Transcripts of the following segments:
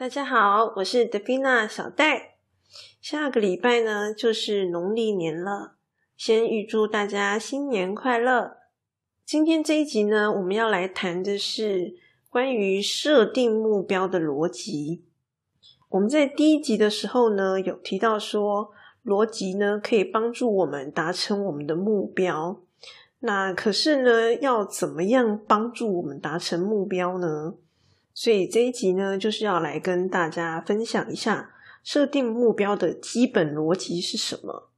大家好，我是德菲娜小戴。下个礼拜呢，就是农历年了，先预祝大家新年快乐。今天这一集呢，我们要来谈的是关于设定目标的逻辑。我们在第一集的时候呢，有提到说，逻辑呢可以帮助我们达成我们的目标。那可是呢，要怎么样帮助我们达成目标呢？所以这一集呢，就是要来跟大家分享一下设定目标的基本逻辑是什么。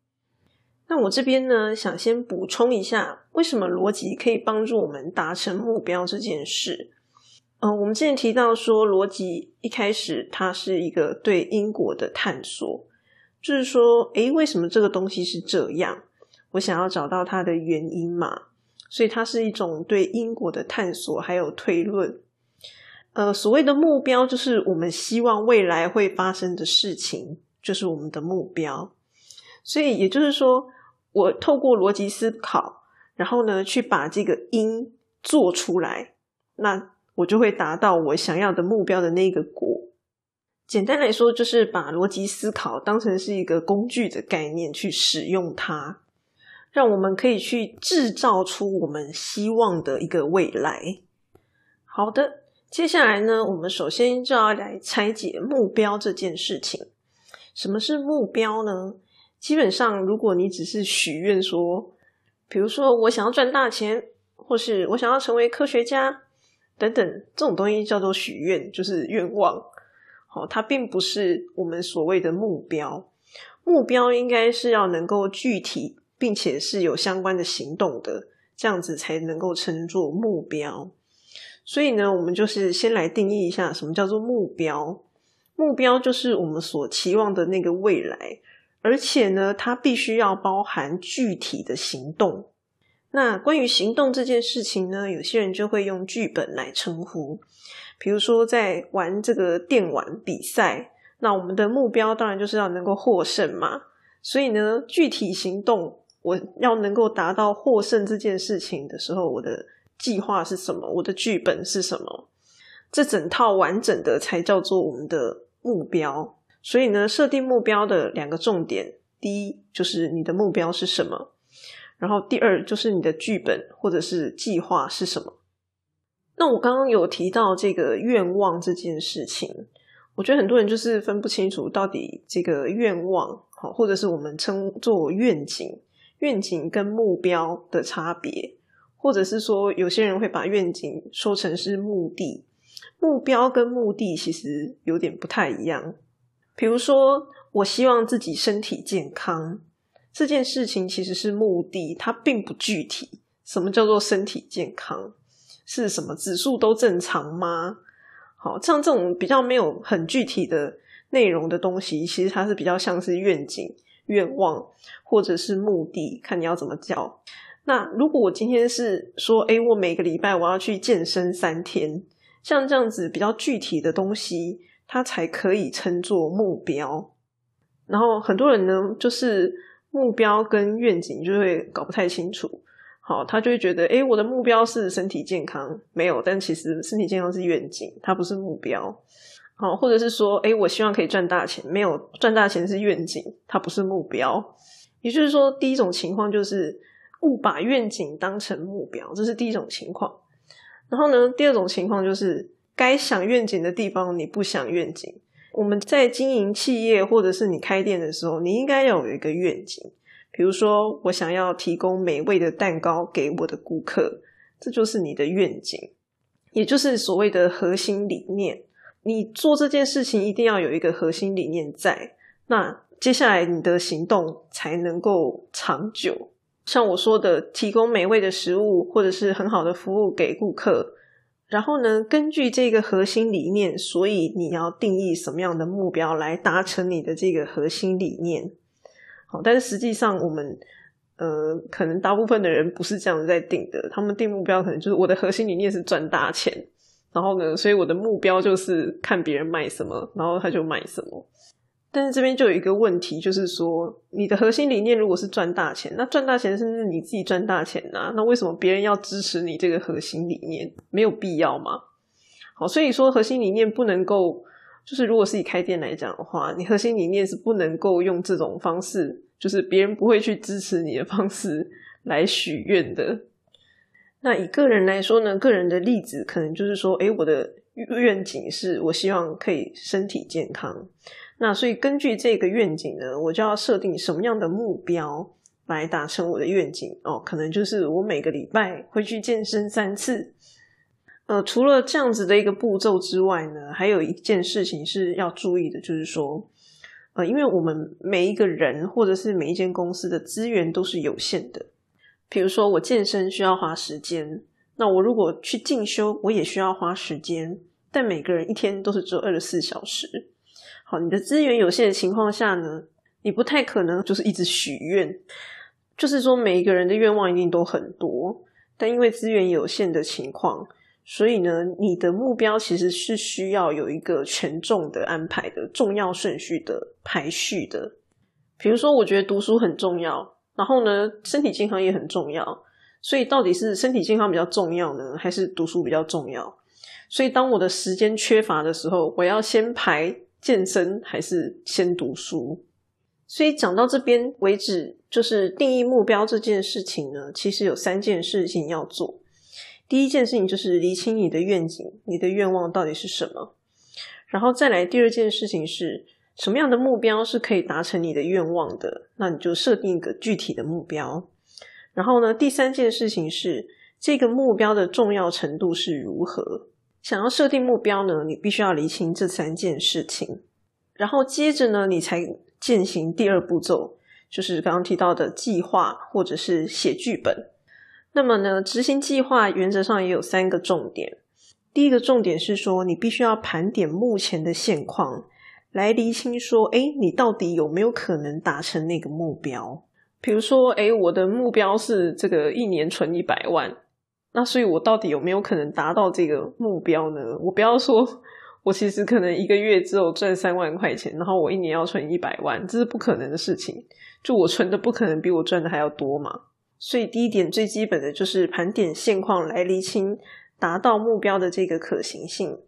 那我这边呢，想先补充一下，为什么逻辑可以帮助我们达成目标这件事。嗯，我们之前提到说，逻辑一开始它是一个对因果的探索，就是说，诶，为什么这个东西是这样？我想要找到它的原因嘛，所以它是一种对因果的探索，还有推论。呃，所谓的目标就是我们希望未来会发生的事情，就是我们的目标。所以也就是说，我透过逻辑思考，然后呢，去把这个因做出来，那我就会达到我想要的目标的那个果。简单来说，就是把逻辑思考当成是一个工具的概念去使用它，让我们可以去制造出我们希望的一个未来。好的。接下来呢，我们首先就要来拆解目标这件事情。什么是目标呢？基本上，如果你只是许愿说，比如说我想要赚大钱，或是我想要成为科学家等等，这种东西叫做许愿，就是愿望。好，它并不是我们所谓的目标。目标应该是要能够具体，并且是有相关的行动的，这样子才能够称作目标。所以呢，我们就是先来定义一下什么叫做目标。目标就是我们所期望的那个未来，而且呢，它必须要包含具体的行动。那关于行动这件事情呢，有些人就会用剧本来称呼。比如说，在玩这个电玩比赛，那我们的目标当然就是要能够获胜嘛。所以呢，具体行动，我要能够达到获胜这件事情的时候，我的。计划是什么？我的剧本是什么？这整套完整的才叫做我们的目标。所以呢，设定目标的两个重点，第一就是你的目标是什么，然后第二就是你的剧本或者是计划是什么。那我刚刚有提到这个愿望这件事情，我觉得很多人就是分不清楚到底这个愿望好，或者是我们称作愿景，愿景跟目标的差别。或者是说，有些人会把愿景说成是目的，目标跟目的其实有点不太一样。比如说，我希望自己身体健康这件事情其实是目的，它并不具体。什么叫做身体健康？是什么指数都正常吗？好，像这种比较没有很具体的内容的东西，其实它是比较像是愿景、愿望或者是目的，看你要怎么叫。那如果我今天是说，哎，我每个礼拜我要去健身三天，像这样子比较具体的东西，它才可以称作目标。然后很多人呢，就是目标跟愿景就会搞不太清楚。好，他就会觉得，哎，我的目标是身体健康，没有，但其实身体健康是愿景，它不是目标。好，或者是说，哎，我希望可以赚大钱，没有，赚大钱是愿景，它不是目标。也就是说，第一种情况就是。误把愿景当成目标，这是第一种情况。然后呢，第二种情况就是该想愿景的地方你不想愿景。我们在经营企业或者是你开店的时候，你应该要有一个愿景。比如说，我想要提供美味的蛋糕给我的顾客，这就是你的愿景，也就是所谓的核心理念。你做这件事情一定要有一个核心理念在，那接下来你的行动才能够长久。像我说的，提供美味的食物或者是很好的服务给顾客，然后呢，根据这个核心理念，所以你要定义什么样的目标来达成你的这个核心理念。好，但是实际上我们呃，可能大部分的人不是这样在定的，他们定目标可能就是我的核心理念是赚大钱，然后呢，所以我的目标就是看别人卖什么，然后他就买什么。但是这边就有一个问题，就是说，你的核心理念如果是赚大钱，那赚大钱甚至你自己赚大钱啊，那为什么别人要支持你这个核心理念？没有必要吗？好，所以说核心理念不能够就是如果是以开店来讲的话，你核心理念是不能够用这种方式，就是别人不会去支持你的方式来许愿的。那以个人来说呢，个人的例子可能就是说，诶，我的愿景是我希望可以身体健康。那所以根据这个愿景呢，我就要设定什么样的目标来达成我的愿景哦？可能就是我每个礼拜会去健身三次。呃，除了这样子的一个步骤之外呢，还有一件事情是要注意的，就是说，呃，因为我们每一个人或者是每一间公司的资源都是有限的。比如说，我健身需要花时间，那我如果去进修，我也需要花时间。但每个人一天都是只有二十四小时。好，你的资源有限的情况下呢，你不太可能就是一直许愿，就是说每一个人的愿望一定都很多，但因为资源有限的情况。所以呢，你的目标其实是需要有一个权重的安排的重要顺序的排序的。比如说，我觉得读书很重要，然后呢，身体健康也很重要。所以，到底是身体健康比较重要呢，还是读书比较重要？所以，当我的时间缺乏的时候，我要先排健身还是先读书？所以，讲到这边为止，就是定义目标这件事情呢，其实有三件事情要做。第一件事情就是厘清你的愿景，你的愿望到底是什么，然后再来第二件事情是什么样的目标是可以达成你的愿望的，那你就设定一个具体的目标。然后呢，第三件事情是这个目标的重要程度是如何。想要设定目标呢，你必须要厘清这三件事情，然后接着呢，你才进行第二步骤，就是刚刚提到的计划或者是写剧本。那么呢，执行计划原则上也有三个重点。第一个重点是说，你必须要盘点目前的现况，来厘清说，哎，你到底有没有可能达成那个目标？比如说，哎，我的目标是这个一年存一百万，那所以我到底有没有可能达到这个目标呢？我不要说，我其实可能一个月只有赚三万块钱，然后我一年要存一百万，这是不可能的事情。就我存的不可能比我赚的还要多嘛。所以第一点最基本的就是盘点现况来厘清达到目标的这个可行性。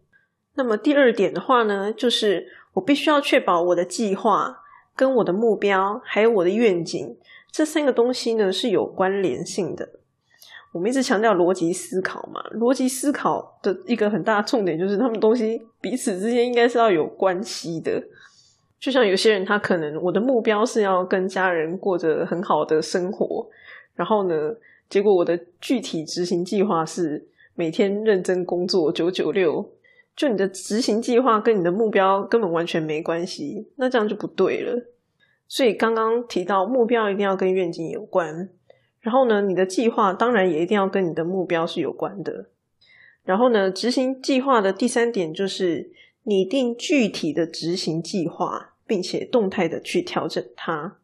那么第二点的话呢，就是我必须要确保我的计划跟我的目标还有我的愿景这三个东西呢是有关联性的。我们一直强调逻辑思考嘛，逻辑思考的一个很大的重点就是他们东西彼此之间应该是要有关系的。就像有些人他可能我的目标是要跟家人过着很好的生活。然后呢？结果我的具体执行计划是每天认真工作九九六。就你的执行计划跟你的目标根本完全没关系，那这样就不对了。所以刚刚提到目标一定要跟愿景有关，然后呢，你的计划当然也一定要跟你的目标是有关的。然后呢，执行计划的第三点就是拟定具体的执行计划，并且动态的去调整它。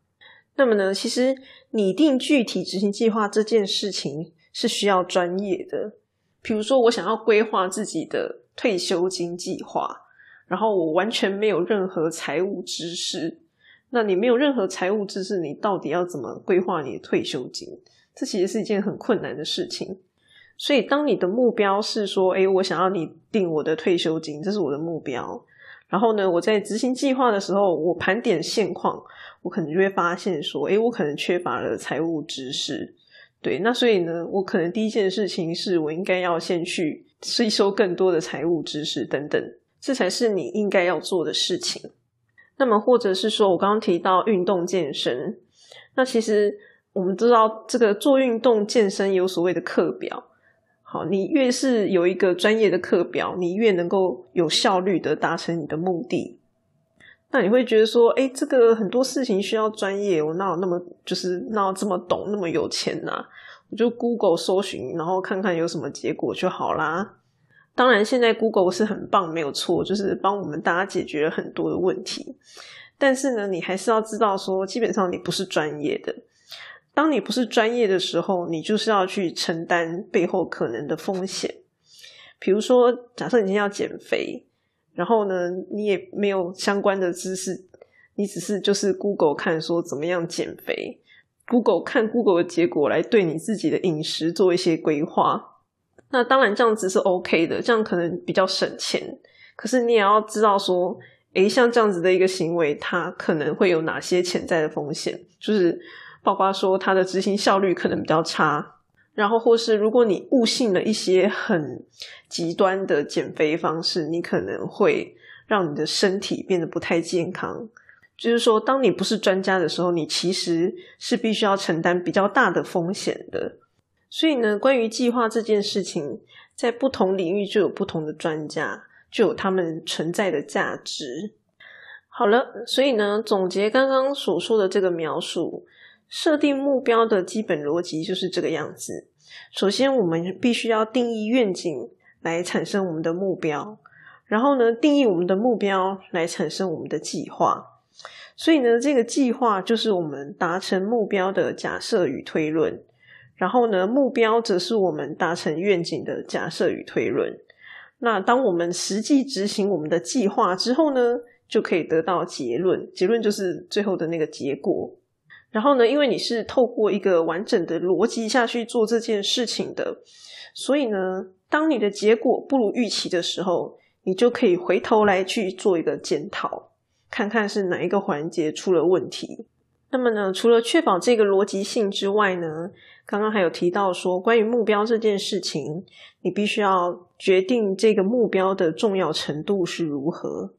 那么呢，其实拟定具体执行计划这件事情是需要专业的。比如说，我想要规划自己的退休金计划，然后我完全没有任何财务知识。那你没有任何财务知识，你到底要怎么规划你的退休金？这其实是一件很困难的事情。所以，当你的目标是说，哎，我想要你定我的退休金，这是我的目标。然后呢，我在执行计划的时候，我盘点现况。我可能就会发现说，诶，我可能缺乏了财务知识，对，那所以呢，我可能第一件事情是我应该要先去吸收更多的财务知识等等，这才是你应该要做的事情。那么，或者是说我刚刚提到运动健身，那其实我们知道这个做运动健身有所谓的课表，好，你越是有一个专业的课表，你越能够有效率的达成你的目的。那你会觉得说，哎，这个很多事情需要专业，我哪有那么就是哪有这么懂，那么有钱呐？我就 Google 搜寻，然后看看有什么结果就好啦。当然，现在 Google 是很棒，没有错，就是帮我们大家解决了很多的问题。但是呢，你还是要知道说，基本上你不是专业的。当你不是专业的时候，你就是要去承担背后可能的风险。比如说，假设你今天要减肥。然后呢，你也没有相关的知识，你只是就是 Google 看说怎么样减肥，Google 看 Google 的结果来对你自己的饮食做一些规划。那当然这样子是 OK 的，这样可能比较省钱。可是你也要知道说，诶，像这样子的一个行为，它可能会有哪些潜在的风险？就是包括说它的执行效率可能比较差，然后或是如果你误信了一些很极端的减肥方式，你可能会让你的身体变得不太健康。就是说，当你不是专家的时候，你其实是必须要承担比较大的风险的。所以呢，关于计划这件事情，在不同领域就有不同的专家，就有他们存在的价值。好了，所以呢，总结刚刚所说的这个描述，设定目标的基本逻辑就是这个样子。首先，我们必须要定义愿景来产生我们的目标，然后呢，定义我们的目标来产生我们的计划。所以呢，这个计划就是我们达成目标的假设与推论，然后呢，目标则是我们达成愿景的假设与推论。那当我们实际执行我们的计划之后呢，就可以得到结论，结论就是最后的那个结果。然后呢，因为你是透过一个完整的逻辑下去做这件事情的，所以呢，当你的结果不如预期的时候，你就可以回头来去做一个检讨。看看是哪一个环节出了问题。那么呢，除了确保这个逻辑性之外呢，刚刚还有提到说，关于目标这件事情，你必须要决定这个目标的重要程度是如何。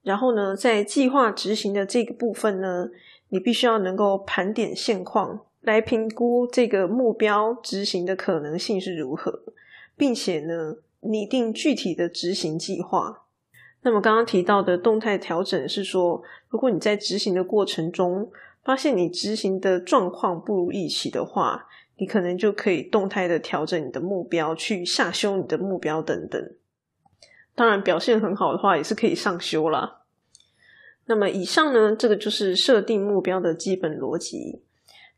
然后呢，在计划执行的这个部分呢，你必须要能够盘点现况，来评估这个目标执行的可能性是如何，并且呢，拟定具体的执行计划。那么刚刚提到的动态调整是说，如果你在执行的过程中发现你执行的状况不如预期的话，你可能就可以动态的调整你的目标，去下修你的目标等等。当然，表现很好的话也是可以上修啦。那么以上呢，这个就是设定目标的基本逻辑。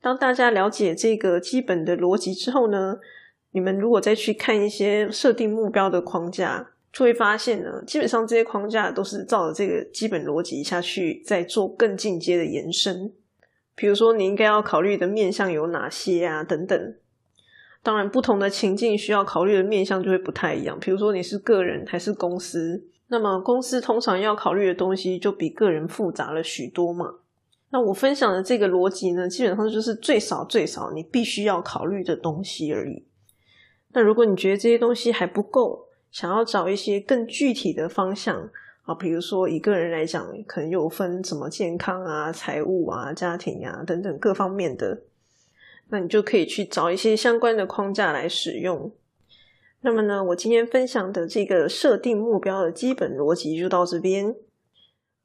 当大家了解这个基本的逻辑之后呢，你们如果再去看一些设定目标的框架。就会发现呢，基本上这些框架都是照着这个基本逻辑下去，再做更进阶的延伸。比如说，你应该要考虑的面向有哪些啊？等等。当然，不同的情境需要考虑的面向就会不太一样。比如说，你是个人还是公司，那么公司通常要考虑的东西就比个人复杂了许多嘛。那我分享的这个逻辑呢，基本上就是最少最少你必须要考虑的东西而已。那如果你觉得这些东西还不够，想要找一些更具体的方向啊，比如说一个人来讲，可能有分什么健康啊、财务啊、家庭啊等等各方面的，那你就可以去找一些相关的框架来使用。那么呢，我今天分享的这个设定目标的基本逻辑就到这边，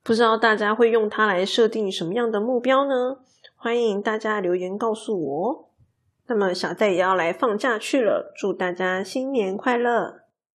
不知道大家会用它来设定什么样的目标呢？欢迎大家留言告诉我。那么小戴也要来放假去了，祝大家新年快乐！